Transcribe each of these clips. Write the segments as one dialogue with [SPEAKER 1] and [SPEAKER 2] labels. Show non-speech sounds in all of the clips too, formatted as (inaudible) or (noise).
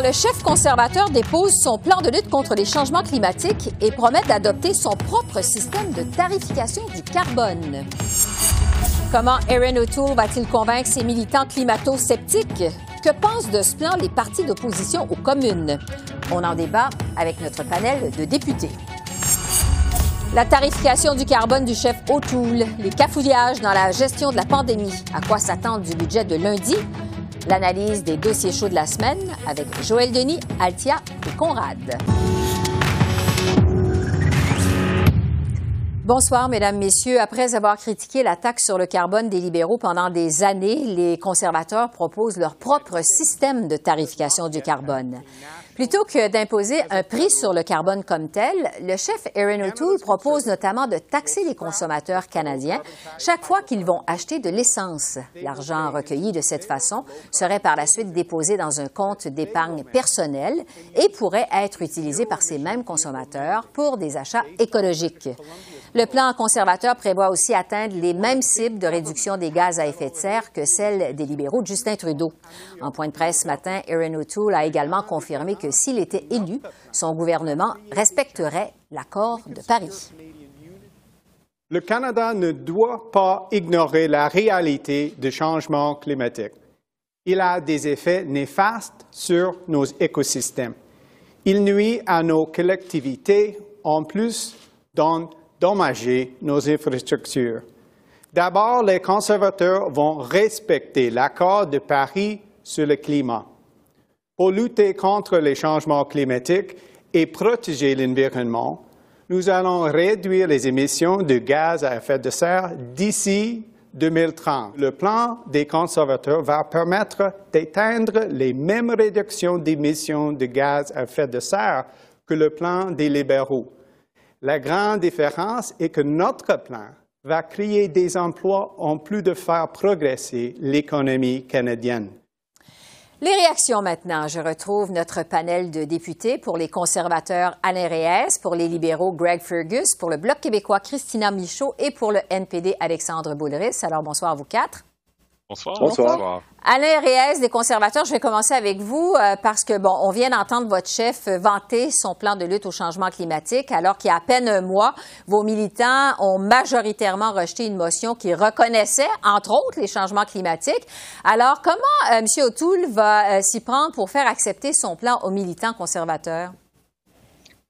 [SPEAKER 1] Le chef conservateur dépose son plan de lutte contre les changements climatiques et promet d'adopter son propre système de tarification du carbone. Comment Erin O'Toole va-t-il convaincre ses militants climato-sceptiques? Que pensent de ce plan les partis d'opposition aux communes? On en débat avec notre panel de députés. La tarification du carbone du chef O'Toole, les cafouillages dans la gestion de la pandémie, à quoi s'attendre du budget de lundi, L'analyse des dossiers chauds de la semaine avec Joël Denis, Altia et Conrad. Bonsoir, Mesdames, Messieurs. Après avoir critiqué la taxe sur le carbone des libéraux pendant des années, les conservateurs proposent leur propre système de tarification du carbone. Plutôt que d'imposer un prix sur le carbone comme tel, le chef Erin O'Toole propose notamment de taxer les consommateurs canadiens chaque fois qu'ils vont acheter de l'essence. L'argent recueilli de cette façon serait par la suite déposé dans un compte d'épargne personnel et pourrait être utilisé par ces mêmes consommateurs pour des achats écologiques. Le plan conservateur prévoit aussi atteindre les mêmes cibles de réduction des gaz à effet de serre que celles des libéraux de Justin Trudeau. En point de presse ce matin, Erin O'Toole a également confirmé que s'il était élu, son gouvernement respecterait l'accord de Paris.
[SPEAKER 2] Le Canada ne doit pas ignorer la réalité du changement climatique. Il a des effets néfastes sur nos écosystèmes. Il nuit à nos collectivités en plus d'un dommager nos infrastructures. D'abord, les conservateurs vont respecter l'accord de Paris sur le climat. Pour lutter contre les changements climatiques et protéger l'environnement, nous allons réduire les émissions de gaz à effet de serre d'ici 2030. Le plan des conservateurs va permettre d'atteindre les mêmes réductions d'émissions de gaz à effet de serre que le plan des libéraux. La grande différence est que notre plan va créer des emplois en plus de faire progresser l'économie canadienne.
[SPEAKER 1] Les réactions maintenant. Je retrouve notre panel de députés pour les conservateurs Alain Reyes, pour les libéraux Greg Fergus, pour le Bloc québécois Christina Michaud et pour le NPD Alexandre Boulris. Alors bonsoir à vous quatre.
[SPEAKER 3] Bonsoir. Bonsoir.
[SPEAKER 1] Alain Reyes des conservateurs, je vais commencer avec vous euh, parce que, bon, on vient d'entendre votre chef vanter son plan de lutte au changement climatique alors qu'il y a à peine un mois, vos militants ont majoritairement rejeté une motion qui reconnaissait, entre autres, les changements climatiques. Alors, comment euh, M. O'Toole va euh, s'y prendre pour faire accepter son plan aux militants conservateurs?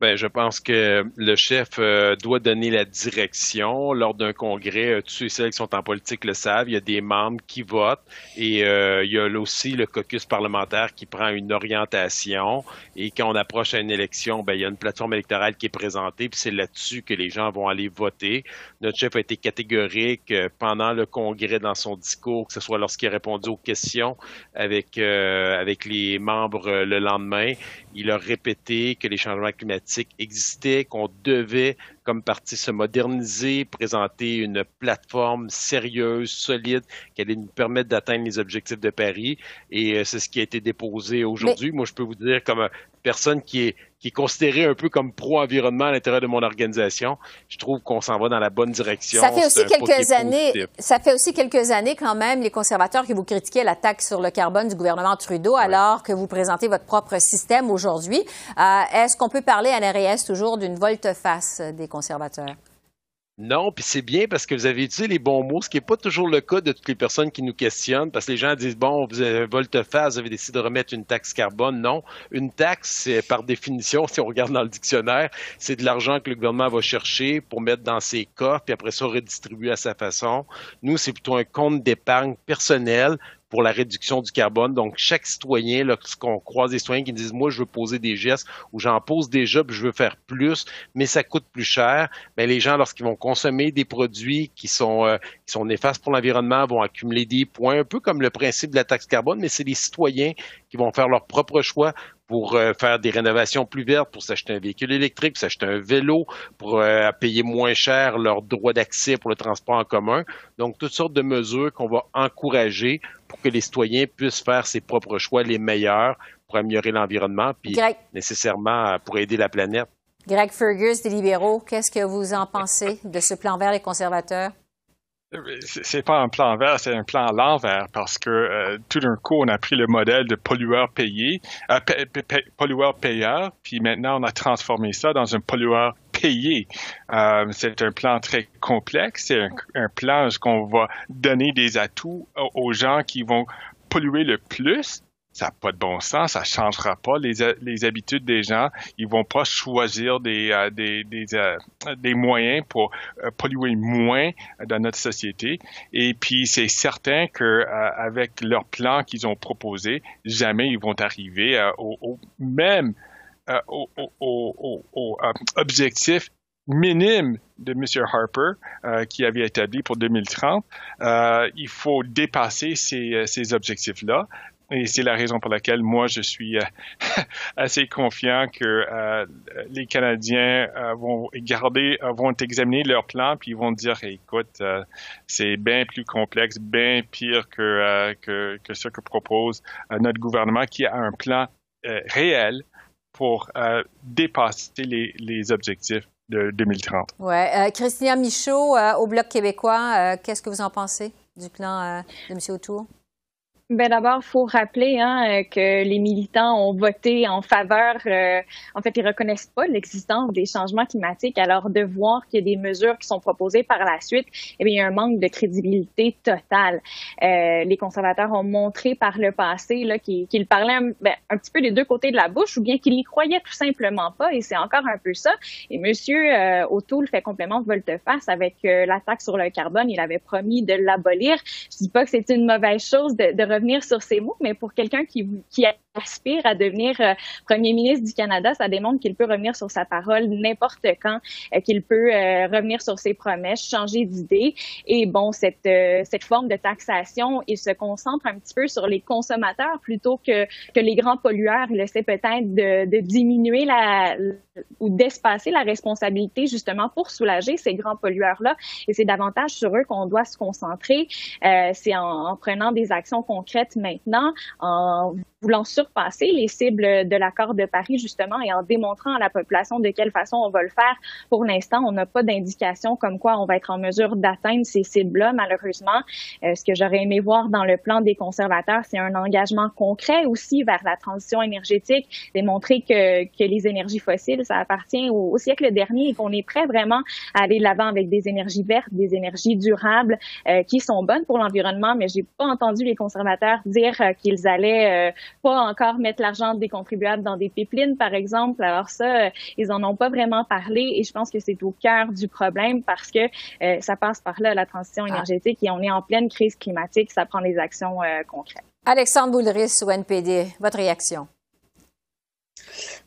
[SPEAKER 3] Ben, je pense que le chef euh, doit donner la direction lors d'un congrès. Euh, tous ceux et celles qui sont en politique le savent. Il y a des membres qui votent et euh, il y a aussi le caucus parlementaire qui prend une orientation. Et quand on approche à une élection, ben, il y a une plateforme électorale qui est présentée. Puis c'est là-dessus que les gens vont aller voter. Notre chef a été catégorique pendant le congrès dans son discours, que ce soit lorsqu'il a répondu aux questions avec avec les membres le lendemain. Il a répété que les changements climatiques existait, qu'on devait, comme parti, se moderniser, présenter une plateforme sérieuse, solide, qui allait nous permettre d'atteindre les objectifs de Paris. Et euh, c'est ce qui a été déposé aujourd'hui. Moi, je peux vous dire, comme personne qui est qui est considéré un peu comme pro-environnement à l'intérieur de mon organisation. Je trouve qu'on s'en va dans la bonne direction.
[SPEAKER 1] Ça fait aussi quelques années, ça fait aussi quelques années quand même, les conservateurs qui vous critiquaient la taxe sur le carbone du gouvernement Trudeau, alors que vous présentez votre propre système aujourd'hui. Euh, est-ce qu'on peut parler à l'RS toujours d'une volte-face des conservateurs?
[SPEAKER 3] Non, puis c'est bien parce que vous avez utilisé les bons mots, ce qui n'est pas toujours le cas de toutes les personnes qui nous questionnent, parce que les gens disent, bon, vous avez volte-face, vous avez décidé de remettre une taxe carbone. Non, une taxe, par définition, (laughs) si on regarde dans le dictionnaire, c'est de l'argent que le gouvernement va chercher pour mettre dans ses coffres, puis après ça redistribuer à sa façon. Nous, c'est plutôt un compte d'épargne personnel pour la réduction du carbone. Donc, chaque citoyen, lorsqu'on croise des citoyens qui disent, moi, je veux poser des gestes ou j'en pose déjà, puis je veux faire plus, mais ça coûte plus cher, mais les gens, lorsqu'ils vont consommer des produits qui sont, euh, qui sont néfastes pour l'environnement, vont accumuler des points, un peu comme le principe de la taxe carbone, mais c'est les citoyens qui vont faire leur propre choix pour euh, faire des rénovations plus vertes, pour s'acheter un véhicule électrique, pour s'acheter un vélo, pour euh, payer moins cher leur droit d'accès pour le transport en commun. Donc, toutes sortes de mesures qu'on va encourager pour que les citoyens puissent faire ses propres choix les meilleurs pour améliorer l'environnement, puis nécessairement pour aider la planète.
[SPEAKER 1] Greg Fergus des libéraux, qu'est-ce que vous en pensez de ce plan vert des conservateurs?
[SPEAKER 4] C'est pas un plan vert, c'est un plan à l'envers parce que euh, tout d'un coup, on a pris le modèle de pollueur payé, euh, pollueur payeur, puis maintenant on a transformé ça dans un pollueur payé. Euh, c'est un plan très complexe, c'est un, un, plan où on va donner des atouts aux gens qui vont polluer le plus ça n'a pas de bon sens, ça changera pas les, les habitudes des gens. Ils vont pas choisir des, euh, des, des, euh, des, moyens pour euh, polluer moins dans notre société. Et puis, c'est certain que avec leur plan qu'ils ont proposé, jamais ils vont arriver au, même au, au, objectif minime de M. Harper qui avait établi pour 2030. Euh, il faut dépasser ces, ces objectifs-là. Et c'est la raison pour laquelle moi, je suis euh, (laughs) assez confiant que euh, les Canadiens euh, vont garder, vont examiner leur plan, puis ils vont dire, écoute, c'est bien plus complexe, bien pire que, que, que, ce que propose notre gouvernement, qui a un plan réel pour dépasser les, les objectifs de 2030.
[SPEAKER 1] Ouais. Christian Michaud, au Bloc québécois, qu'est-ce que vous en pensez du plan de M. O'Toole?
[SPEAKER 5] Ben d'abord, il faut rappeler hein, euh, que les militants ont voté en faveur. Euh, en fait, ils reconnaissent pas l'existence des changements climatiques. Alors, de voir qu'il y a des mesures qui sont proposées par la suite, eh bien, il y a un manque de crédibilité totale. Euh, les conservateurs ont montré par le passé là qu'ils parlaient un, ben, petit peu des deux côtés de la bouche, ou bien qu'ils n'y croyaient tout simplement pas. Et c'est encore un peu ça. Et Monsieur euh, O'Toole fait complètement volte-face avec la taxe sur le carbone. Il avait promis de l'abolir. Je dis pas que c'est une mauvaise chose de, de revenir sur ces mots, mais pour quelqu'un qui, qui aspire à devenir euh, premier ministre du Canada, ça démontre qu'il peut revenir sur sa parole n'importe quand, euh, qu'il peut euh, revenir sur ses promesses, changer d'idée. Et bon, cette, cette forme de taxation, il se concentre un petit peu sur les consommateurs plutôt que, que les grands pollueurs. Il essaie peut-être de, diminuer la, ou d'espacer la responsabilité justement pour soulager ces grands pollueurs-là. Et c'est davantage sur eux qu'on doit se concentrer. C'est en, en, prenant des actions concrètes maintenant, en voulant surpasser les cibles de l'accord de Paris, justement, et en démontrant à la population de quelle façon on va le faire. Pour l'instant, on n'a pas d'indication comme quoi on va être en mesure d'atteindre ces cibles-là, malheureusement. Euh, ce que j'aurais aimé voir dans le plan des conservateurs, c'est un engagement concret aussi vers la transition énergétique, démontrer que, que les énergies fossiles, ça appartient au, siècle dernier et qu'on est prêt vraiment à aller de l'avant avec des énergies vertes, des énergies durables euh, qui sont bonnes pour l'environnement, mais j'ai pas entendu les conservateurs dire euh, qu'ils allaient euh, pas encore mettre l'argent des contribuables dans des pipelines, par exemple. Alors ça, euh, ils en ont pas vraiment parlé et je pense que c'est au cœur du problème parce que euh, ça passe par là, la transition ah. énergétique, et on est en pleine crise climatique, ça prend des actions euh, concrètes.
[SPEAKER 1] Alexandre Boulris, au NPD, votre réaction?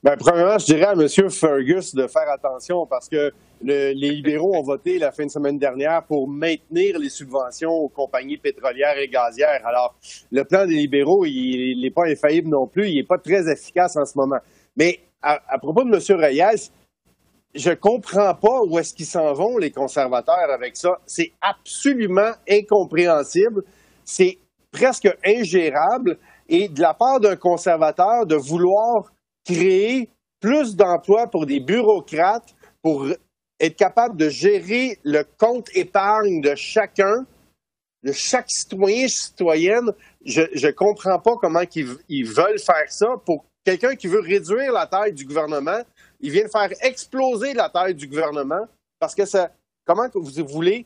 [SPEAKER 6] Bien, premièrement, je dirais à M. Fergus de faire attention parce que le, les libéraux ont voté la fin de semaine dernière pour maintenir les subventions aux compagnies pétrolières et gazières. Alors, le plan des libéraux, il n'est pas infaillible non plus, il n'est pas très efficace en ce moment. Mais à, à propos de M. Reyes, je comprends pas où est-ce qu'ils s'en vont, les conservateurs, avec ça. C'est absolument incompréhensible. C'est presque ingérable. Et de la part d'un conservateur, de vouloir créer plus d'emplois pour des bureaucrates, pour être capable de gérer le compte épargne de chacun, de chaque citoyen, citoyenne. Je ne comprends pas comment ils, ils veulent faire ça pour quelqu'un qui veut réduire la taille du gouvernement. Il vient de faire exploser la taille du gouvernement parce que ça, comment vous voulez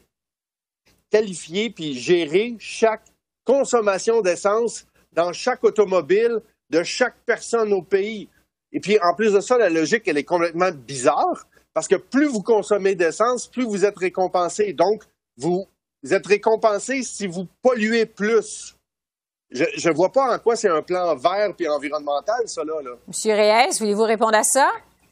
[SPEAKER 6] qualifier puis gérer chaque consommation d'essence dans chaque automobile de chaque personne au pays? Et puis, en plus de ça, la logique, elle est complètement bizarre parce que plus vous consommez d'essence, plus vous êtes récompensé. Donc, vous êtes récompensé si vous polluez plus. Je ne vois pas en quoi c'est un plan vert et environnemental, ça, là. là.
[SPEAKER 1] Monsieur Reyes, voulez-vous répondre à ça?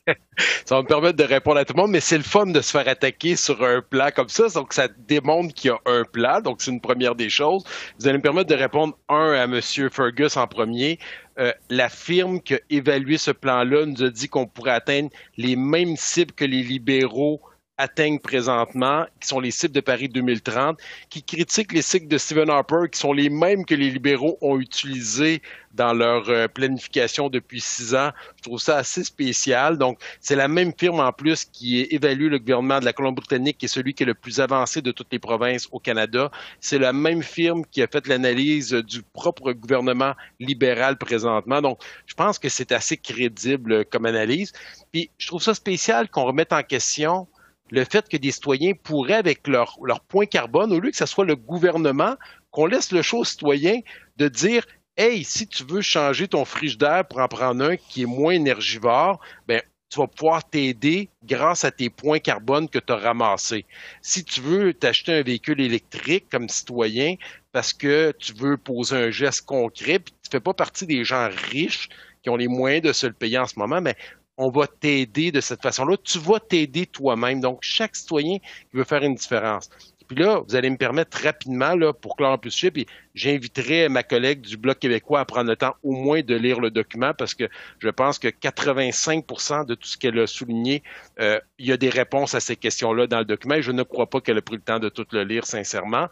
[SPEAKER 1] (laughs)
[SPEAKER 3] ça va me permettre de répondre à tout le monde, mais c'est le fun de se faire attaquer sur un plan comme ça. Donc, ça démontre qu'il y a un plan. Donc, c'est une première des choses. Vous allez me permettre de répondre, un, à M. Fergus en premier. Euh, la firme qui a évalué ce plan-là nous a dit qu'on pourrait atteindre les mêmes cibles que les libéraux atteignent présentement, qui sont les cibles de Paris 2030, qui critiquent les cycles de Stephen Harper, qui sont les mêmes que les libéraux ont utilisés dans leur euh, planification depuis six ans. Je trouve ça assez spécial. Donc, c'est la même firme en plus qui évalue le gouvernement de la Colombie-Britannique, qui est celui qui est le plus avancé de toutes les provinces au Canada. C'est la même firme qui a fait l'analyse du propre gouvernement libéral présentement. Donc, je pense que c'est assez crédible comme analyse. Puis, je trouve ça spécial qu'on remette en question le fait que des citoyens pourraient, avec leur, leur point carbone, au lieu que ce soit le gouvernement, qu'on laisse le choix aux citoyens de dire Hey, si tu veux changer ton frigidaire pour en prendre un qui est moins énergivore, ben, tu vas pouvoir t'aider grâce à tes points carbone que tu as ramassés. Si tu veux t'acheter un véhicule électrique comme citoyen parce que tu veux poser un geste concret, puis tu ne fais pas partie des gens riches qui ont les moyens de se le payer en ce moment, mais on va t'aider de cette façon-là. Tu vas t'aider toi-même. Donc, chaque citoyen qui veut faire une différence. Puis là, vous allez me permettre rapidement, là, pour clore plus suite, puis j'inviterai ma collègue du Bloc québécois à prendre le temps au moins de lire le document parce que je pense que 85% de tout ce qu'elle a souligné, euh, il y a des réponses à ces questions-là dans le document je ne crois pas qu'elle a pris le temps de tout le lire sincèrement.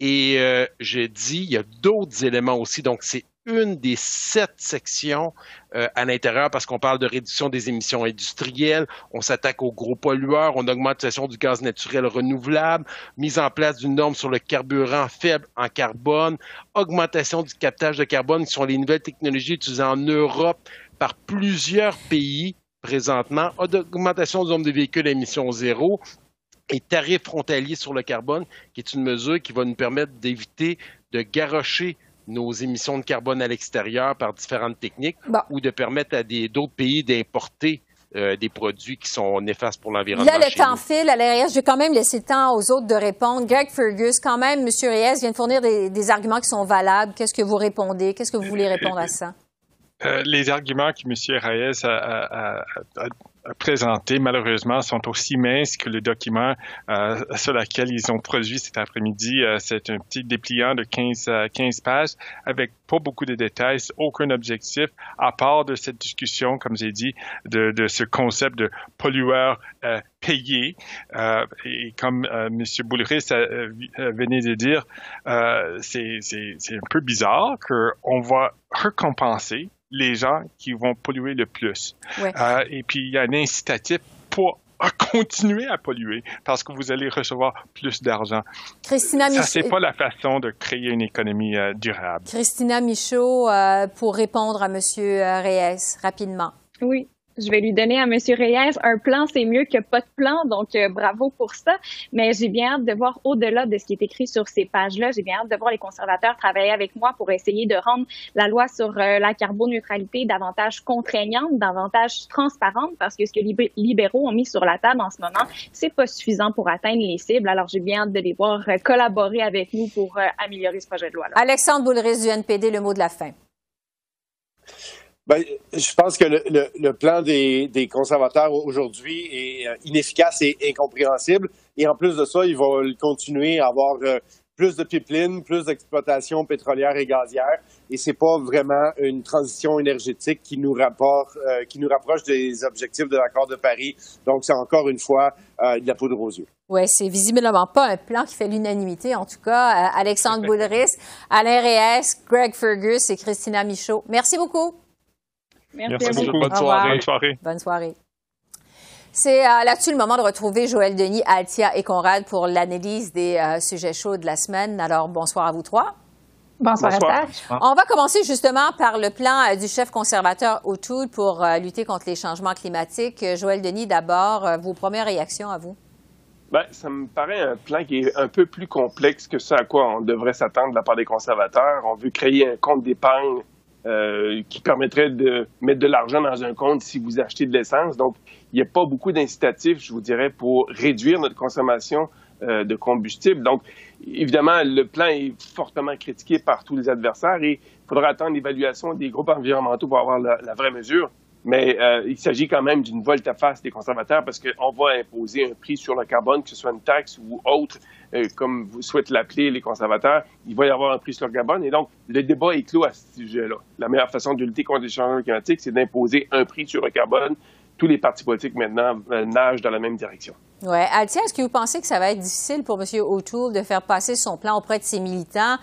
[SPEAKER 3] Et euh, j'ai dit, il y a d'autres éléments aussi. Donc, c'est une des sept sections euh, à l'intérieur parce qu'on parle de réduction des émissions industrielles, on s'attaque aux gros pollueurs, on augmente l'utilisation du gaz naturel renouvelable, mise en place d'une norme sur le carburant faible en carbone, augmentation du captage de carbone qui sont les nouvelles technologies utilisées en Europe par plusieurs pays présentement, augmentation du nombre de véhicules à émissions zéro, et tarifs frontaliers sur le carbone, qui est une mesure qui va nous permettre d'éviter de garrocher nos émissions de carbone à l'extérieur par différentes techniques ou de permettre à d'autres pays d'importer euh, des produits qui sont néfastes pour l'environnement.
[SPEAKER 1] Là, le temps file. À l'arrière, je vais quand même laisser le temps aux autres de répondre. Greg Fergus, quand même, M. Reyes vient de fournir des, arguments qui sont valables. Qu'est-ce que vous répondez? Qu'est-ce que vous voulez répondre à ça?
[SPEAKER 4] Euh, les arguments que M. Reyes a, présentés, malheureusement, sont aussi minces que le document euh, sur lequel ils ont produit cet après-midi. Euh, c'est un petit dépliant de 15, 15 pages avec pas beaucoup de détails, aucun objectif, à part de cette discussion, comme j'ai dit, de, de, ce concept de pollueur euh, payé. Euh, et comme euh, M. Boulris venait de dire, c'est un peu bizarre qu'on va récompenser les gens qui vont polluer le plus. Euh, et puis, il y a un incitatif pour (laughs) continuer à polluer parce que vous allez recevoir plus d'argent.
[SPEAKER 1] Christina Michaud.
[SPEAKER 4] Ça, c'est pas la façon de créer une économie euh, durable.
[SPEAKER 1] Christina Michaud, euh, pour répondre à M. Reyes, rapidement.
[SPEAKER 5] Oui. Je vais lui donner à M. Reyes un plan, c'est mieux que pas de plan, donc euh, bravo pour ça. Mais j'ai bien hâte de voir au-delà de ce qui est écrit sur ces pages-là, j'ai bien hâte de voir les conservateurs travailler avec moi pour essayer de rendre la loi sur euh, la carboneutralité davantage contraignante, davantage transparente, parce que ce que les libéraux ont mis sur la table en ce moment, c'est pas suffisant pour atteindre les cibles. Alors j'ai bien hâte de les voir euh, collaborer avec nous pour améliorer ce projet de loi-là.
[SPEAKER 1] Alexandre Boulris du NPD, le mot de la fin.
[SPEAKER 6] Ben, je pense que le, le, plan des, des conservateurs aujourd'hui est euh, inefficace et incompréhensible. Et en plus de ça, ils vont continuer à avoir euh, plus de pipelines, plus d'exploitation pétrolière et gazière. Et c'est pas vraiment une transition énergétique qui nous, rapporte, euh, qui nous rapproche des objectifs de l'accord de Paris. Donc, c'est encore une fois de la poudre aux yeux.
[SPEAKER 1] Oui, c'est visiblement pas un plan qui fait l'unanimité. En tout cas, Alexandre (laughs) Boulris, Alain Reyes, Greg Fergus et Christina Michaud. Merci beaucoup.
[SPEAKER 5] Merci,
[SPEAKER 4] beaucoup. Bonne soirée.
[SPEAKER 1] Bonne soirée. C'est euh, là-dessus le moment de retrouver Joël Denis, Altia et Conrad pour l'analyse des euh, sujets chauds de la semaine. Alors, bonsoir à vous trois.
[SPEAKER 5] Bonsoir, bonsoir.
[SPEAKER 1] On va commencer justement par le plan euh, du chef conservateur O'Toole pour lutter contre les changements climatiques. Joël Denis, d'abord, vos premières réactions à vous?
[SPEAKER 7] Ben, ça me paraît un plan qui est un peu plus complexe que ce à quoi on devrait s'attendre de la part des conservateurs. On veut créer un compte d'épargne euh, qui permettrait de mettre de l'argent dans un compte si vous achetez de l'essence. Donc, il n'y a pas beaucoup d'incitatifs, je vous dirais, pour réduire notre consommation euh, de combustible. Donc, évidemment, le plan est fortement critiqué par tous les adversaires et il faudra attendre l'évaluation des groupes environnementaux pour avoir la, vraie mesure. Mais euh, il s'agit quand même d'une volte-à-face des conservateurs parce qu'on va imposer un prix sur le carbone, que ce soit une taxe ou autre, euh, comme vous souhaitez l'appeler les conservateurs. Il va y avoir un prix sur le carbone. Et donc, le débat est clos à ce sujet-là. La meilleure façon de lutter contre les changements climatiques, c'est d'imposer un prix sur le carbone. Tous les partis politiques maintenant euh, nagent dans la même direction.
[SPEAKER 1] Oui. Altia, est-ce que vous pensez que ça va être difficile pour M. O'Toole de faire passer son plan auprès de ses militants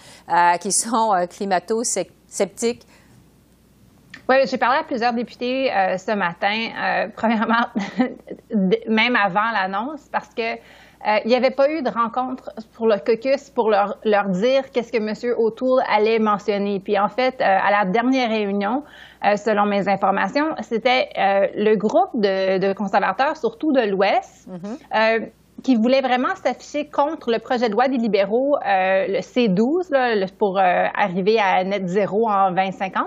[SPEAKER 1] qui sont climato-sceptiques?
[SPEAKER 8] Oui, j'ai parlé à plusieurs députés euh, ce matin. Euh, (laughs) premièrement, même avant l'annonce, parce que euh, il n'y avait pas eu de rencontre pour le caucus pour leur, leur dire qu'est-ce que M. O'Toole allait mentionner. Puis en fait, à la dernière réunion, selon mes informations, c'était le groupe de, de, conservateurs, surtout de l'Ouest, mm-hmm. qui voulait vraiment s'afficher contre le projet de loi des libéraux, le C12, là, pour arriver à net zéro en 2050.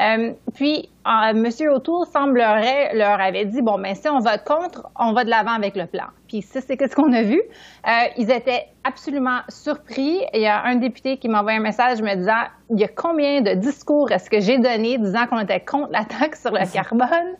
[SPEAKER 8] Euh, puis, euh, M. O'Toole semblerait leur avait dit bon, ben si on vote contre, on va de l'avant avec le plan. Puis ça, c'est ce qu'on a vu. Euh, ils étaient absolument surpris. Il y a un député qui m'a envoyé un message me disant il y a combien de discours est-ce que j'ai donné disant qu'on était contre la taxe sur le (laughs) carbone?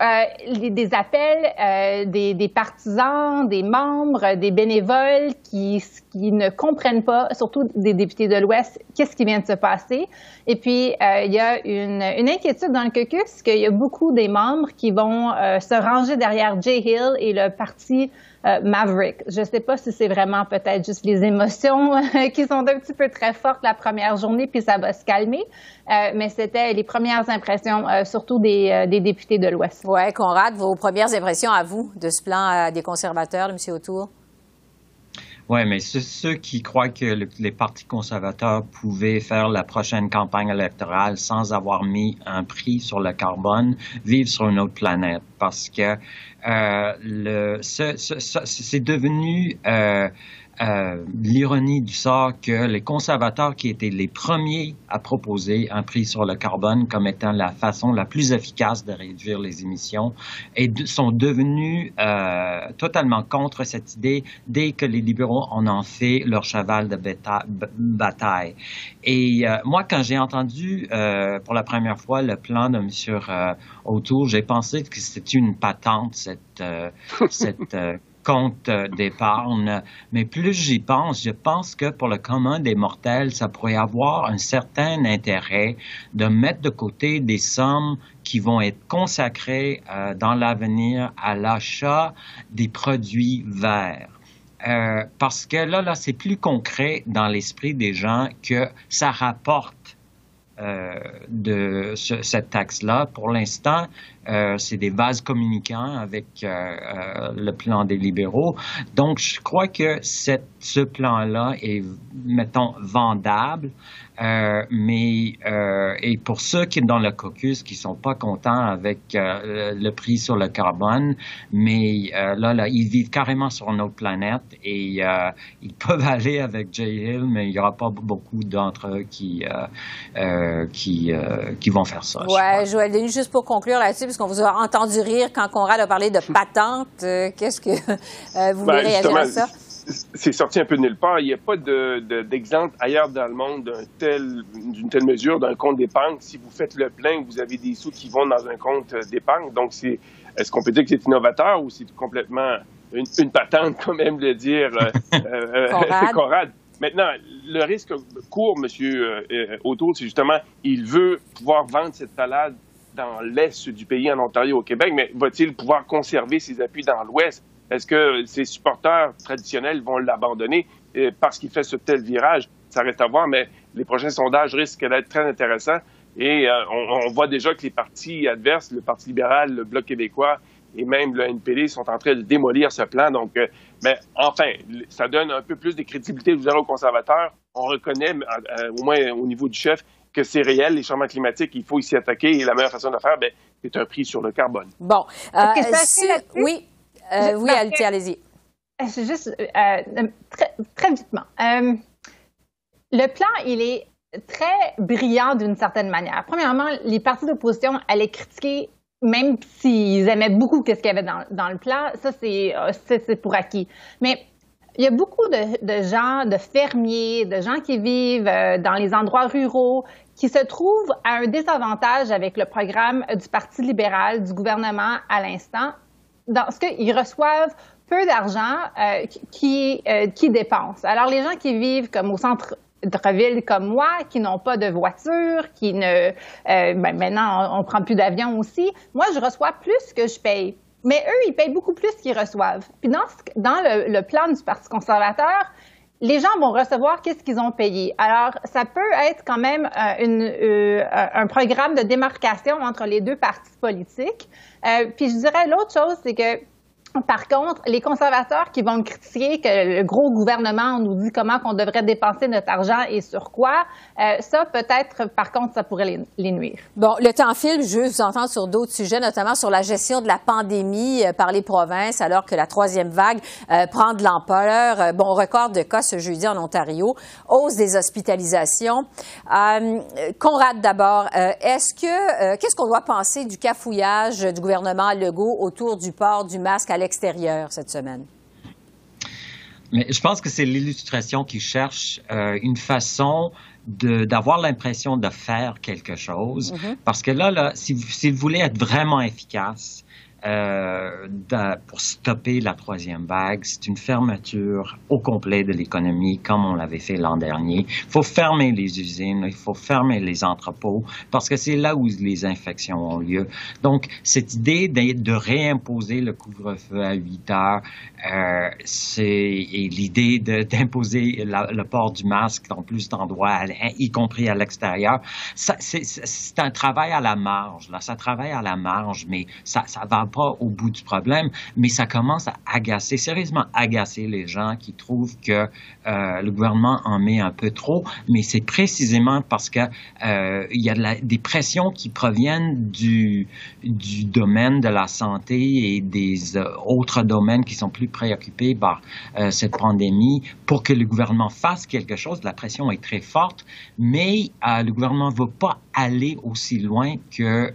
[SPEAKER 8] Euh, des appels euh, des, des, partisans, des membres, des bénévoles qui, qui ne comprennent pas, surtout des députés de l'Ouest, qu'est-ce qui vient de se passer. Et puis, euh, il y a une, une, inquiétude dans le caucus qu'il y a beaucoup des membres qui vont euh, se ranger derrière Jay Hill et le parti euh, Maverick. Je ne sais pas si c'est vraiment peut-être juste les émotions qui sont un petit peu très fortes la première journée, puis ça va se calmer. Euh, mais c'était les premières impressions, euh, surtout des, députés de l'Ouest.
[SPEAKER 1] Oui, Conrad, vos premières impressions à vous de ce plan des conservateurs, M. Autour?
[SPEAKER 9] Oui, mais ceux qui croient que les partis conservateurs pouvaient faire la prochaine campagne électorale sans avoir mis un prix sur le carbone vivent sur une autre planète. Parce que euh, le, c'est devenu euh, euh, l'ironie du sort que les conservateurs qui étaient les premiers à proposer un prix sur le carbone comme étant la façon la plus efficace de réduire les émissions et sont devenus euh, totalement contre cette idée dès que les libéraux en ont fait leur cheval de bataille. Et euh, moi, quand j'ai entendu euh, pour la première fois le plan de M. Euh, Autour, j'ai pensé que c'était une patente, cette, (laughs) cette compte d'épargne. Mais plus j'y pense, je pense que pour le commun des mortels, ça pourrait avoir un certain intérêt de mettre de côté des sommes qui vont être consacrées euh, dans l'avenir à l'achat des produits verts. Euh, parce que là, là, c'est plus concret dans l'esprit des gens que ça rapporte euh, de cette taxe-là. Pour l'instant, euh, c'est des vases communicants avec euh, le plan des libéraux. Donc, je crois que cette, ce plan-là est, mettons, vendable. Euh, mais euh, et pour ceux qui sont dans le caucus qui sont pas contents avec euh, le prix sur le carbone, mais là là ils vivent carrément sur une autre planète et ils (laughs) peuvent aller avec Jay Hill, mais il y aura pas beaucoup d'entre eux qui qui qui vont faire ça.
[SPEAKER 1] Ouais, Joël Denis, juste pour conclure là-dessus, parce qu'on vous a entendu rire quand Conrad a parlé de (laughs) patente, qu'est-ce que vous voulez ben, réagir à ça?
[SPEAKER 7] c'est sorti un peu de nulle part. Il n'y a pas d'exemple de, ailleurs dans le monde d'une tel, telle mesure d'un compte d'épargne. Si vous faites le plein, vous avez des sous qui vont dans un compte d'épargne. Donc, est-ce qu'on peut dire que c'est innovateur ou c'est complètement une, patente, (laughs) comme aime le dire euh, euh, (laughs) Conrad? Maintenant, le risque court, M. Euh, Autour, c'est justement, il veut pouvoir vendre cette salade dans l'est du pays, en Ontario, au Québec, mais va-t-il pouvoir conserver ses appuis dans l'ouest? Est-ce que ses supporters traditionnels vont l'abandonner euh, parce qu'il fait ce tel virage? Ça reste à voir, mais les prochains sondages risquent d'être très intéressants. Et euh, on, voit déjà que les partis adverses, le Parti libéral, le Bloc québécois et même le NPD sont en train de démolir ce plan. Donc, euh, mais enfin, ça donne un peu plus de crédibilité aux conservateurs. On reconnaît, au moins au niveau du chef, que c'est réel, les changements climatiques, il faut y s'y attaquer. Et la meilleure façon de le faire, ben, c'est un prix sur le carbone.
[SPEAKER 1] Bon. oui. Euh, oui, allez-y.
[SPEAKER 8] C'est juste euh, très, très vitement. Euh, le plan, il est très brillant d'une certaine manière. Premièrement, les partis d'opposition allaient critiquer, même s'ils aimaient beaucoup ce qu'il y avait dans, dans, le plan. Ça, c'est pour acquis. Mais il y a beaucoup de, gens, de fermiers, de gens qui vivent euh, dans les endroits ruraux, qui se trouvent à un désavantage avec le programme du Parti libéral, du gouvernement à l'instant, dans ce qu'ils reçoivent peu d'argent euh, qui, euh, qui dépensent. Alors, les gens qui vivent comme au centre ville comme moi, qui n'ont pas de voiture, qui ne... Ben, maintenant, on, on prend plus d'avion aussi. Moi, je reçois plus que je paye. Mais eux, ils payent beaucoup plus qu'ils reçoivent. Puis dans, dans le, plan du Parti conservateur, les gens vont recevoir qu'est-ce qu'ils ont payé. Alors, ça peut être quand même euh, une, euh, un programme de démarcation entre les deux partis politiques. Euh, puis je dirais l'autre chose, c'est que par contre, les conservateurs qui vont critiquer que le gros gouvernement nous dit comment qu'on devrait dépenser notre argent et sur quoi, euh, ça peut-être, par contre, ça pourrait les, nuire.
[SPEAKER 1] Bon, le temps file. Je veux vous entendre sur d'autres sujets, notamment sur la gestion de la pandémie euh, par les provinces, alors que la troisième vague euh, prend de l'ampleur. bon, record de cas ce jeudi en Ontario, hausse des hospitalisations. Conrad, d'abord, est-ce que qu'est-ce qu'on doit penser du cafouillage du gouvernement Legault autour du port du masque à l'extérieur cette semaine?
[SPEAKER 9] Mais je pense que c'est l'illustration qui cherche euh, une façon d'avoir l'impression de faire quelque chose. Mm-hmm. Parce que là, là si, si vous voulez être vraiment efficace, euh, pour stopper la troisième vague. C'est une fermeture au complet de l'économie, comme on l'avait fait l'an dernier. Il faut fermer les usines, il faut fermer les entrepôts, parce que c'est là où les infections ont lieu. Donc, cette idée de, réimposer le couvre-feu à 8 heures, euh, c'est l'idée (laughs) d'imposer le port du masque dans plus d'endroits, y compris à l'extérieur. C'est un travail à la marge. Là, ça travaille à la marge, mais ça, ça va pas au bout du problème, mais ça commence à agacer, sérieusement agacer les gens qui trouvent que euh, le gouvernement en met un peu trop, mais c'est précisément parce que euh, y a des pressions qui proviennent du, du domaine de la santé et des euh, autres domaines qui sont plus préoccupés par cette pandémie pour que le gouvernement fasse quelque chose. La pression est très forte, mais le gouvernement ne veut pas aller aussi loin que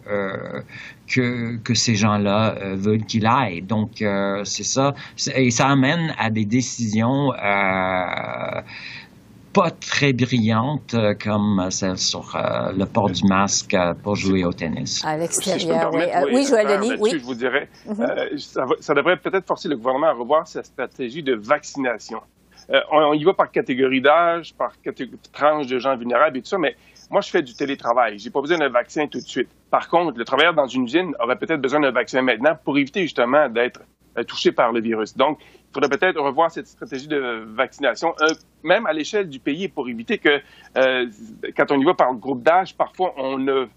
[SPEAKER 9] que, que ces gens-là euh, veulent qu'il aille. Donc, euh, c'est ça. Et ça amène à des décisions euh, pas très brillantes comme celle sur le port du masque pour jouer au tennis.
[SPEAKER 1] À l'extérieur, oui. oui. Joël Denis, oui.
[SPEAKER 7] Je vous dirais, mhm. ça, ça, devrait peut-être forcer le gouvernement à revoir sa stratégie de vaccination. On, on, y va par catégorie d'âge, par tranche de gens vulnérables et tout ça, mais moi, je fais du télétravail. J'ai pas besoin d'un vaccin tout de suite. Par contre, le travailleur dans une usine aurait peut-être besoin d'un vaccin maintenant pour éviter justement d'être euh, touché par le virus. Donc, il faudrait peut-être revoir cette stratégie de vaccination, euh, même à l'échelle du pays, pour éviter que, euh, quand on y va par groupe d'âge, parfois on ne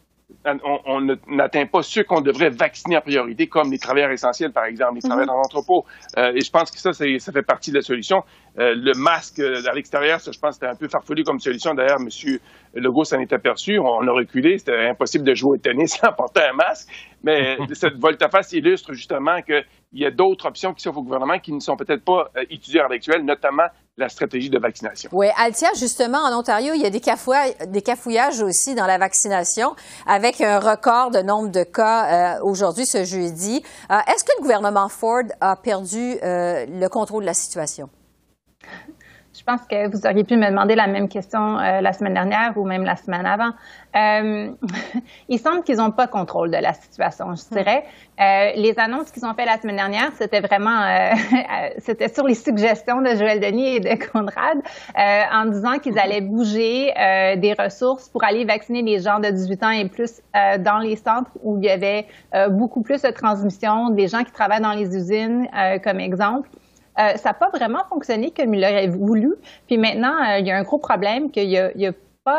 [SPEAKER 7] on n'atteint pas ceux qu'on devrait vacciner en priorité, comme les travailleurs essentiels, par exemple, les travailleurs mhm. dans l'entrepôt. Euh, et je pense que ça, ça fait partie de la solution. Euh, le masque euh, à l'extérieur, ça, je pense que c'était un peu farfelu comme solution. D'ailleurs, M. Legault s'en est aperçu. On a reculé. C'était impossible de jouer au tennis (laughs) sans porter un masque. Mais (laughs) cette volte-face illustre justement qu'il y a d'autres options qui s'offrent au gouvernement qui ne sont peut-être pas étudiées à l'heure notamment la stratégie de vaccination.
[SPEAKER 1] Oui, Altia, justement, en Ontario, il y a des, cafouillages, aussi dans la vaccination, avec un record de nombre de cas euh, aujourd'hui, ce jeudi. Euh, est-ce que le gouvernement Ford a perdu euh, le contrôle de la situation?
[SPEAKER 8] Je pense que vous auriez pu me demander la même question la semaine dernière ou même la semaine avant. Euh, (laughs) il semble qu'ils n'ont pas contrôle de la situation, je dirais. Euh, les annonces qu'ils ont fait la semaine dernière, c'était vraiment, euh, (laughs) c'était sur les suggestions de Joël Denis et de Conrad, euh, en disant qu'ils allaient bouger euh, des ressources pour aller vacciner les gens de 18 ans et plus dans les centres où il y avait beaucoup plus de transmission, des gens qui travaillent dans les usines, comme exemple. Ça n'a pas vraiment fonctionné comme il aurait voulu. Puis maintenant, il y a un gros problème qu'il y a, a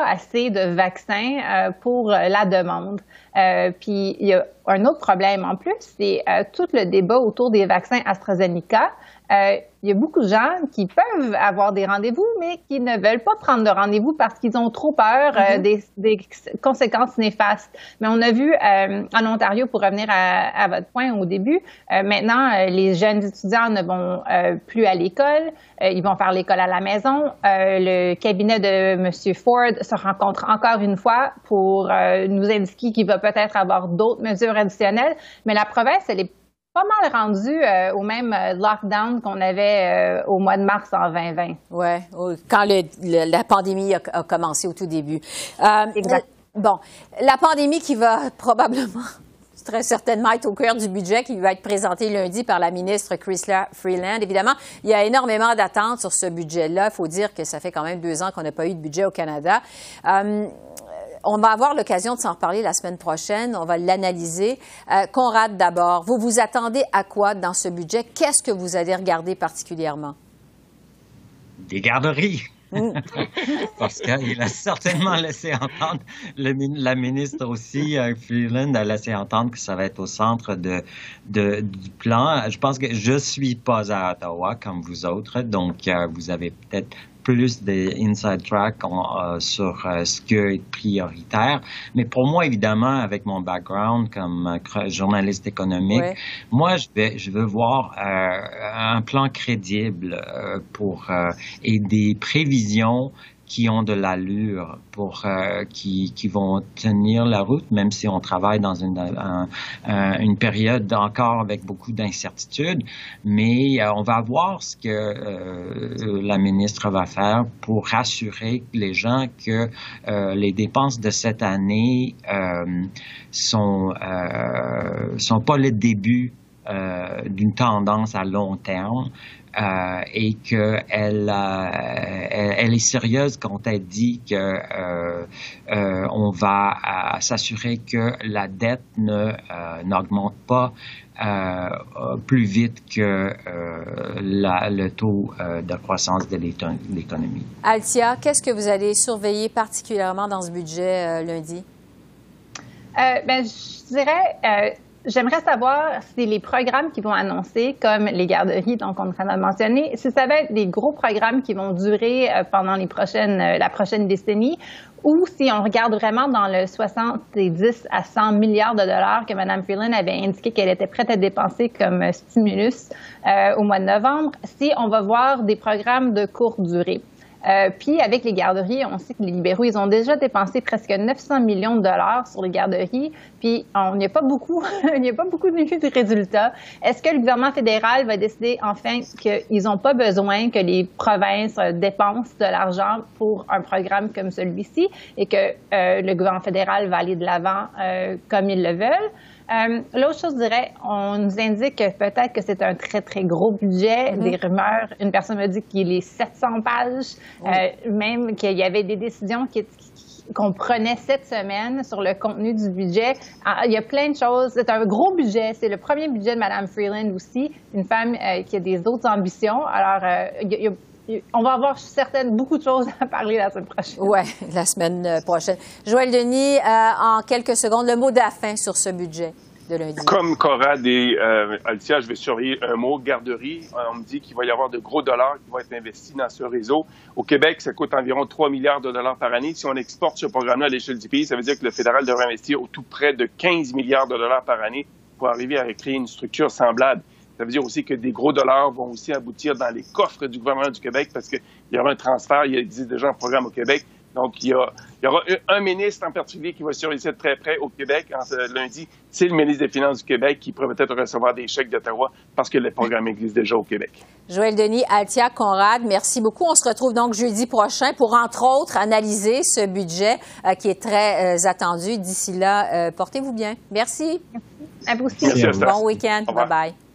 [SPEAKER 8] assez de vaccins euh, pour euh, la demande. Euh, puis il y a un autre problème en plus, c'est tout le débat autour des vaccins AstraZeneca il y a beaucoup de gens qui peuvent avoir des rendez-vous, mais qui ne veulent pas prendre de rendez-vous parce qu'ils ont trop peur euh, mm-hmm. des, conséquences néfastes. Mais on a vu euh, en Ontario, pour revenir à, votre point au début, euh, maintenant, les jeunes étudiants ne vont plus à l'école, ils vont faire l'école à la maison. le cabinet de M. Ford se rencontre encore une fois pour nous indiquer qu'il va peut-être avoir d'autres mesures additionnelles, mais la province, elle est pas mal rendu euh, au même euh, lockdown qu'on avait euh, au mois de mars en 2020.
[SPEAKER 1] Oui, quand la pandémie a, commencé au tout début.
[SPEAKER 8] exact.
[SPEAKER 1] Bon, la pandémie qui va (laughs) probablement très certainement être au cœur du budget qui va être présenté lundi par la ministre Chrysler Freeland. Évidemment, il y a énormément d'attentes sur ce budget-là. Il faut dire que ça fait quand même deux ans qu'on n'a pas eu de budget au Canada. On va avoir l'occasion de s'en reparler la semaine prochaine. On va l'analyser. Euh, Conrad, d'abord, vous vous attendez à quoi dans ce budget? Qu'est-ce que vous allez regarder particulièrement?
[SPEAKER 9] Des garderies. Mm. (laughs) Parce qu'il a certainement laissé entendre, la ministre aussi, euh, Freeland, a laissé entendre que ça va être au centre de, du plan. Je pense que je suis pas à Ottawa comme vous autres, donc euh, vous avez peut-être plus des inside track euh, sur euh, ce qui est prioritaire. Mais pour moi, évidemment, avec mon background comme euh, journaliste économique, moi, je vais, je veux voir un plan crédible pour et des prévisions qui ont de l'allure pour euh, qui, qui vont tenir la route, même si on travaille dans une, une période encore avec beaucoup d'incertitudes. Mais euh, on va voir ce que euh, la ministre va faire pour rassurer les gens que les dépenses de cette année sont sont pas le début d'une tendance à long terme, euh, et qu'elle euh, elle, est sérieuse quand elle dit que euh, on va s'assurer que la dette ne n'augmente pas plus vite que le taux de croissance de l'économie.
[SPEAKER 1] Altia, qu'est-ce que vous allez surveiller particulièrement dans ce budget lundi?
[SPEAKER 8] ben, je dirais J'aimerais savoir si les programmes qui vont annoncer, comme les garderies, donc on a mentionné, si ça va être des gros programmes qui vont durer euh, pendant les prochaines, euh, la prochaine décennie, ou si on regarde vraiment dans le 70 à 100 milliards de dollars que Mme Freeland avait indiqué qu'elle était prête à dépenser comme stimulus euh, au mois de novembre, si on va voir des programmes de courte durée. Euh, puis avec les garderies, on sait que les libéraux, ils ont déjà dépensé presque 900 millions de dollars sur les garderies, puis il n'y a pas beaucoup, (laughs) il n'y a pas beaucoup de (laughs) résultats. Est-ce que le gouvernement fédéral va décider enfin qu'ils n'ont pas besoin que les provinces dépensent de l'argent pour un programme comme celui-ci et que euh, le gouvernement fédéral va aller de l'avant euh, comme ils le veulent? Euh, l'autre chose, je dirais, on nous indique peut-être que c'est un très, très gros budget. Mm-hmm. Des rumeurs, une personne m'a dit qu'il est 700 pages, euh, même qu'il y avait des décisions qu'on prenait cette semaine sur le contenu du budget. Ah, il y a plein de choses. C'est un gros budget. C'est le premier budget de Mme Freeland aussi, une femme euh, qui a des autres ambitions. Alors, on va avoir certaines beaucoup de choses à parler la semaine prochaine.
[SPEAKER 1] Oui, la semaine prochaine. Joël Denis, en quelques secondes, le mot de sur ce budget.
[SPEAKER 7] Comme Corad et euh, Altia, je vais surveiller un mot, garderie. On me dit qu'il va y avoir de gros dollars qui vont être investis dans ce réseau. Au Québec, ça coûte environ 3 milliards de dollars par année. Si on exporte ce programme-là à l'échelle du pays, ça veut dire que le fédéral devrait investir au tout près de 15 milliards de dollars par année pour arriver à créer une structure semblable. Ça veut dire aussi que des gros dollars vont aussi aboutir dans les coffres du gouvernement du Québec parce qu'il y aura un transfert. Il existe déjà un programme au Québec donc, il y, aura un ministre en particulier qui va surveiller ça de très près au Québec en ce lundi. C'est le ministre des Finances du Québec qui pourrait peut-être recevoir des chèques d'Ottawa parce que le programme existe déjà au Québec.
[SPEAKER 1] Joël Denis, Altia, Conrad, merci beaucoup. On se retrouve donc jeudi prochain pour, entre autres, analyser ce budget euh, qui est très euh, attendu. D'ici là, euh, portez-vous bien. Merci.
[SPEAKER 8] À vous aussi.
[SPEAKER 7] Merci,
[SPEAKER 1] bon week-end. Bye-bye.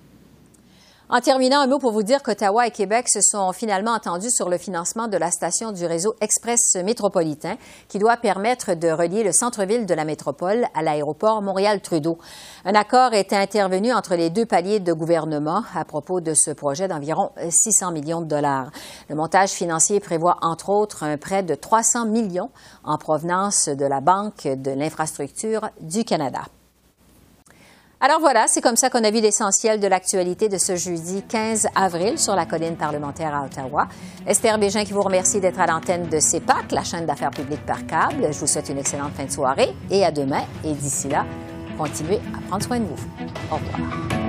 [SPEAKER 1] En terminant, un mot pour vous dire qu'Ottawa et Québec se sont finalement entendus sur le financement de la station du réseau Express métropolitain qui doit permettre de relier le centre-ville de la métropole à l'aéroport Montréal-Trudeau. Un accord est intervenu entre les deux paliers de gouvernement à propos de ce projet d'environ 600 millions de dollars. Le montage financier prévoit entre autres un prêt de 300 millions en provenance de la Banque de l'infrastructure du Canada. Alors voilà, c'est comme ça qu'on a vu l'essentiel de l'actualité de ce jeudi 15 avril sur la colline parlementaire à Ottawa. Esther Bégin qui vous remercie d'être à l'antenne de CEPAC, la chaîne d'affaires publiques par câble. Je vous souhaite une excellente fin de soirée et à demain. Et d'ici là, continuez à prendre soin de vous. Au revoir.